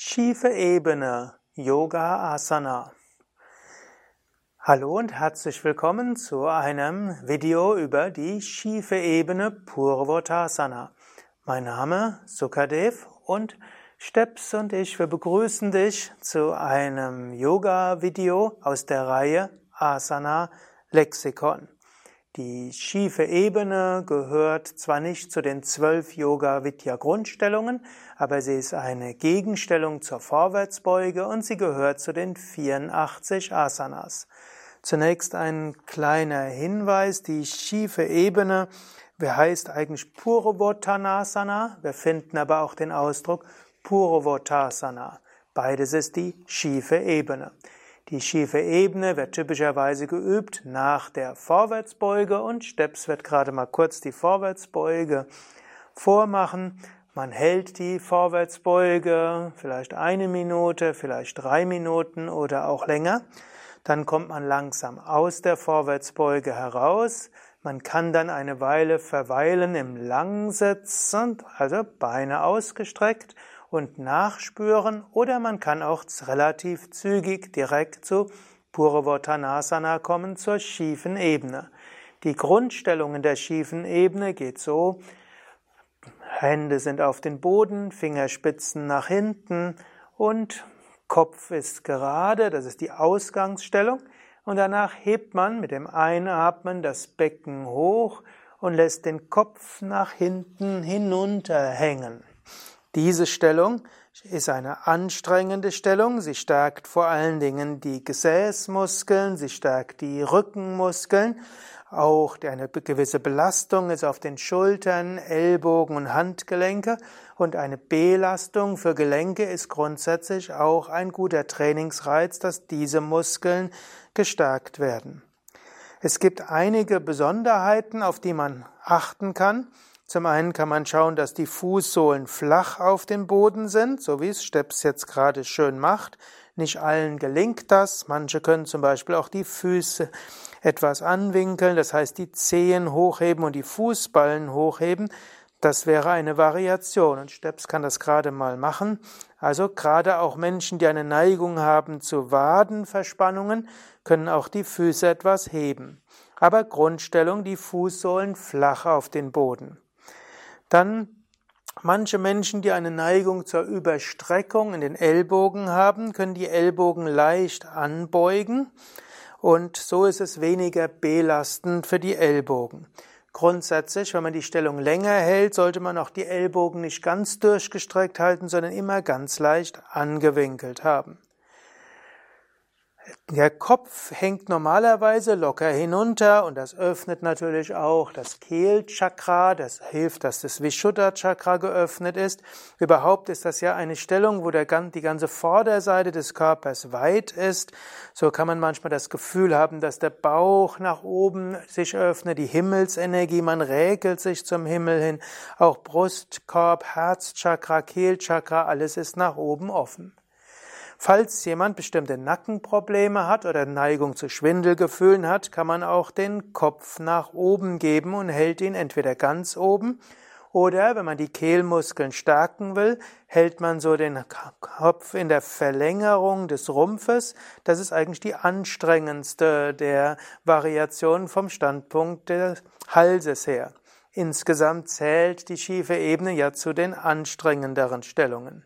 Schiefe Ebene, Yoga Asana. Hallo und herzlich willkommen zu einem Video über die schiefe Ebene Purvottasana. Mein Name Sukadev und Steps und ich, wir begrüßen dich zu einem Yoga-Video aus der Reihe Asana Lexikon. Die schiefe Ebene gehört zwar nicht zu den zwölf Yoga-Vidya-Grundstellungen, aber sie ist eine Gegenstellung zur Vorwärtsbeuge und sie gehört zu den 84 Asanas. Zunächst ein kleiner Hinweis, die schiefe Ebene Wer heißt eigentlich Purvottanasana? Wir finden aber auch den Ausdruck Purvottasana. Beides ist die schiefe Ebene. Die schiefe Ebene wird typischerweise geübt nach der Vorwärtsbeuge und Steps wird gerade mal kurz die Vorwärtsbeuge vormachen. Man hält die Vorwärtsbeuge vielleicht eine Minute, vielleicht drei Minuten oder auch länger. Dann kommt man langsam aus der Vorwärtsbeuge heraus. Man kann dann eine Weile verweilen im Langsitz, also Beine ausgestreckt und nachspüren oder man kann auch relativ zügig direkt zu Purvottanasana kommen, zur schiefen Ebene. Die Grundstellung in der schiefen Ebene geht so, Hände sind auf den Boden, Fingerspitzen nach hinten und Kopf ist gerade, das ist die Ausgangsstellung. Und danach hebt man mit dem Einatmen das Becken hoch und lässt den Kopf nach hinten hinunterhängen. Diese Stellung ist eine anstrengende Stellung. Sie stärkt vor allen Dingen die Gesäßmuskeln, sie stärkt die Rückenmuskeln. Auch eine gewisse Belastung ist auf den Schultern, Ellbogen und Handgelenke. Und eine Belastung für Gelenke ist grundsätzlich auch ein guter Trainingsreiz, dass diese Muskeln gestärkt werden. Es gibt einige Besonderheiten, auf die man achten kann. Zum einen kann man schauen, dass die Fußsohlen flach auf dem Boden sind, so wie es Steps jetzt gerade schön macht. Nicht allen gelingt das. Manche können zum Beispiel auch die Füße etwas anwinkeln, das heißt die Zehen hochheben und die Fußballen hochheben. Das wäre eine Variation und Steps kann das gerade mal machen. Also gerade auch Menschen, die eine Neigung haben zu Wadenverspannungen, können auch die Füße etwas heben. Aber Grundstellung, die Fußsohlen flach auf den Boden. Dann manche Menschen, die eine Neigung zur Überstreckung in den Ellbogen haben, können die Ellbogen leicht anbeugen und so ist es weniger belastend für die Ellbogen. Grundsätzlich, wenn man die Stellung länger hält, sollte man auch die Ellbogen nicht ganz durchgestreckt halten, sondern immer ganz leicht angewinkelt haben. Der Kopf hängt normalerweise locker hinunter und das öffnet natürlich auch das Kehlchakra, das hilft, dass das Vishuddha-Chakra geöffnet ist. Überhaupt ist das ja eine Stellung, wo der, die ganze Vorderseite des Körpers weit ist. So kann man manchmal das Gefühl haben, dass der Bauch nach oben sich öffnet, die Himmelsenergie, man räkelt sich zum Himmel hin. Auch Brustkorb, Herzchakra, Kehlchakra, alles ist nach oben offen. Falls jemand bestimmte Nackenprobleme hat oder Neigung zu Schwindelgefühlen hat, kann man auch den Kopf nach oben geben und hält ihn entweder ganz oben oder wenn man die Kehlmuskeln stärken will, hält man so den Kopf in der Verlängerung des Rumpfes. Das ist eigentlich die anstrengendste der Variationen vom Standpunkt des Halses her. Insgesamt zählt die schiefe Ebene ja zu den anstrengenderen Stellungen.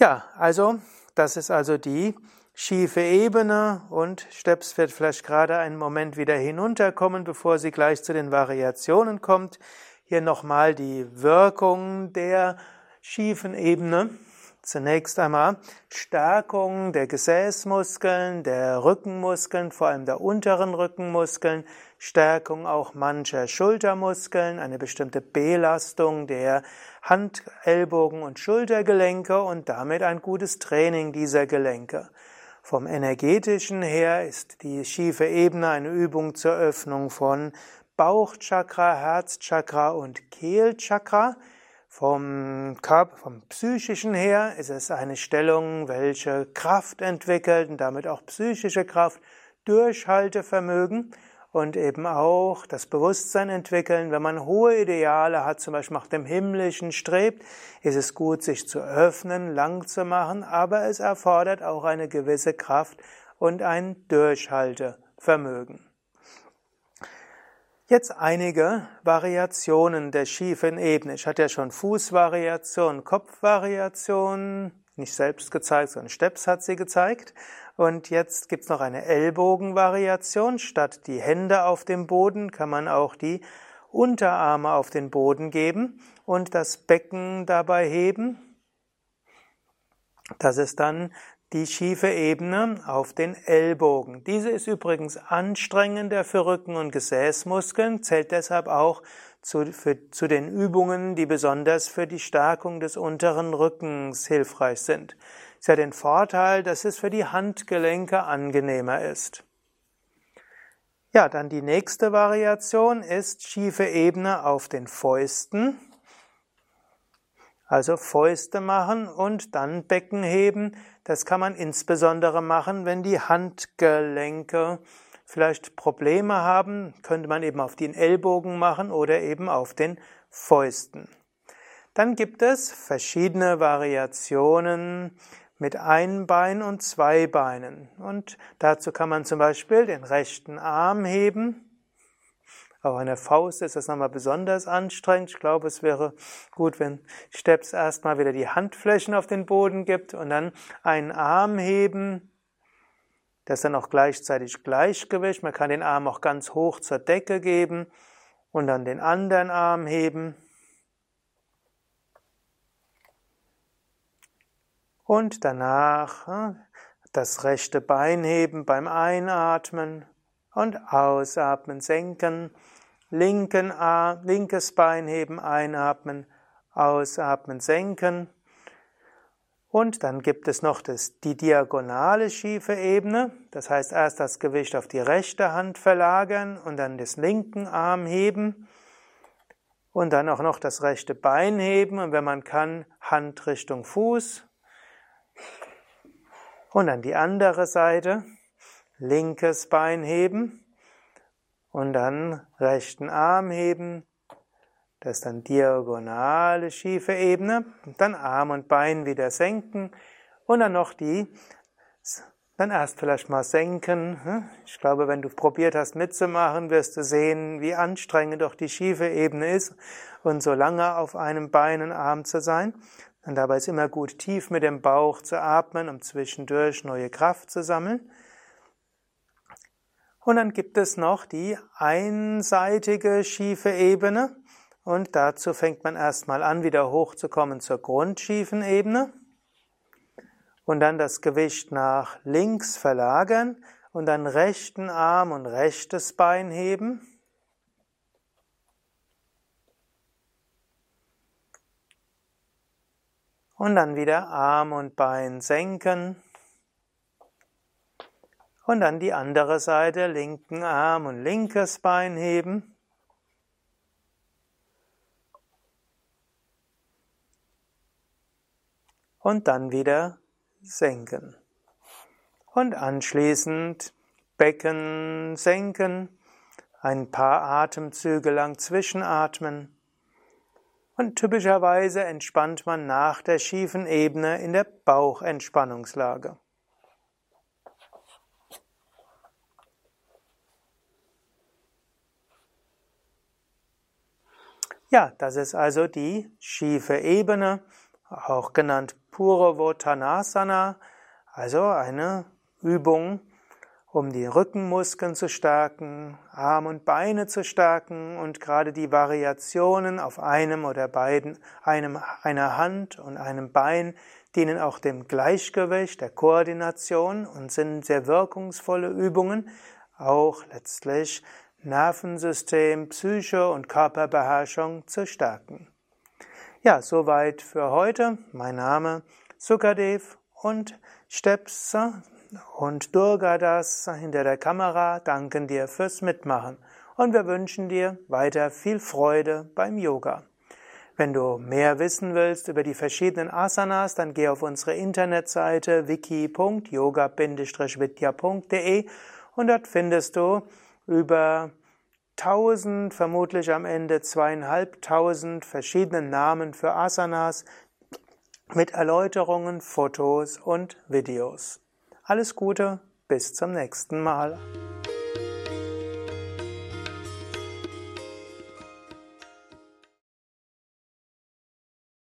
Ja, also das ist also die schiefe Ebene und Steps wird vielleicht gerade einen Moment wieder hinunterkommen, bevor sie gleich zu den Variationen kommt. Hier nochmal die Wirkung der schiefen Ebene. Zunächst einmal Stärkung der Gesäßmuskeln, der Rückenmuskeln, vor allem der unteren Rückenmuskeln, Stärkung auch mancher Schultermuskeln, eine bestimmte Belastung der Hand-, Ellbogen- und Schultergelenke und damit ein gutes Training dieser Gelenke. Vom energetischen her ist die schiefe Ebene eine Übung zur Öffnung von Bauchchakra, Herzchakra und Kehlchakra. Vom, Körper, vom psychischen her ist es eine Stellung, welche Kraft entwickelt und damit auch psychische Kraft, Durchhaltevermögen und eben auch das Bewusstsein entwickeln. Wenn man hohe Ideale hat, zum Beispiel nach dem Himmlischen strebt, ist es gut, sich zu öffnen, lang zu machen, aber es erfordert auch eine gewisse Kraft und ein Durchhaltevermögen. Jetzt einige Variationen der schiefen Ebene. Ich hatte ja schon Fußvariation, Kopfvariation, nicht selbst gezeigt, sondern Steps hat sie gezeigt. Und jetzt gibt's noch eine Ellbogenvariation. Statt die Hände auf dem Boden kann man auch die Unterarme auf den Boden geben und das Becken dabei heben. Das ist dann die schiefe Ebene auf den Ellbogen. Diese ist übrigens anstrengender für Rücken und Gesäßmuskeln, zählt deshalb auch zu, für, zu den Übungen, die besonders für die Stärkung des unteren Rückens hilfreich sind. Es hat den Vorteil, dass es für die Handgelenke angenehmer ist. Ja, dann die nächste Variation ist schiefe Ebene auf den Fäusten. Also Fäuste machen und dann Becken heben. Das kann man insbesondere machen, wenn die Handgelenke vielleicht Probleme haben, könnte man eben auf den Ellbogen machen oder eben auf den Fäusten. Dann gibt es verschiedene Variationen mit ein Bein und zwei Beinen. Und dazu kann man zum Beispiel den rechten Arm heben auf einer Faust ist das nochmal besonders anstrengend. Ich glaube, es wäre gut, wenn Steps erstmal wieder die Handflächen auf den Boden gibt und dann einen Arm heben. Das ist dann auch gleichzeitig Gleichgewicht. Man kann den Arm auch ganz hoch zur Decke geben und dann den anderen Arm heben. Und danach das rechte Bein heben beim Einatmen und ausatmen, senken, linken Arm, linkes Bein heben, einatmen, ausatmen, senken. Und dann gibt es noch das, die diagonale schiefe Ebene. Das heißt, erst das Gewicht auf die rechte Hand verlagern und dann das linken Arm heben. Und dann auch noch das rechte Bein heben und wenn man kann, Hand Richtung Fuß. Und dann die andere Seite linkes Bein heben und dann rechten Arm heben. Das ist dann diagonale schiefe Ebene. Dann Arm und Bein wieder senken und dann noch die, dann erst vielleicht mal senken. Hm? Ich glaube, wenn du probiert hast mitzumachen, wirst du sehen, wie anstrengend doch die schiefe Ebene ist und so lange auf einem Bein und Arm zu sein. Und dabei ist immer gut, tief mit dem Bauch zu atmen, um zwischendurch neue Kraft zu sammeln. Und dann gibt es noch die einseitige schiefe Ebene. Und dazu fängt man erstmal an, wieder hochzukommen zur grundschiefen Ebene. Und dann das Gewicht nach links verlagern und dann rechten Arm und rechtes Bein heben. Und dann wieder Arm und Bein senken. Und dann die andere Seite, linken Arm und linkes Bein heben. Und dann wieder senken. Und anschließend Becken senken, ein paar Atemzüge lang zwischenatmen. Und typischerweise entspannt man nach der schiefen Ebene in der Bauchentspannungslage. Ja, das ist also die schiefe Ebene, auch genannt Purvottanasana, also eine Übung, um die Rückenmuskeln zu stärken, Arm und Beine zu stärken und gerade die Variationen auf einem oder beiden, einem, einer Hand und einem Bein dienen auch dem Gleichgewicht, der Koordination und sind sehr wirkungsvolle Übungen, auch letztlich Nervensystem, Psyche und Körperbeherrschung zu stärken. Ja, soweit für heute. Mein Name Sukadev und Steps und Durgadas hinter der Kamera danken dir fürs Mitmachen und wir wünschen dir weiter viel Freude beim Yoga. Wenn du mehr wissen willst über die verschiedenen Asanas, dann geh auf unsere Internetseite wiki.yoga-vidya.de und dort findest du über tausend, vermutlich am Ende zweieinhalbtausend verschiedene Namen für Asanas mit Erläuterungen, Fotos und Videos. Alles Gute, bis zum nächsten Mal.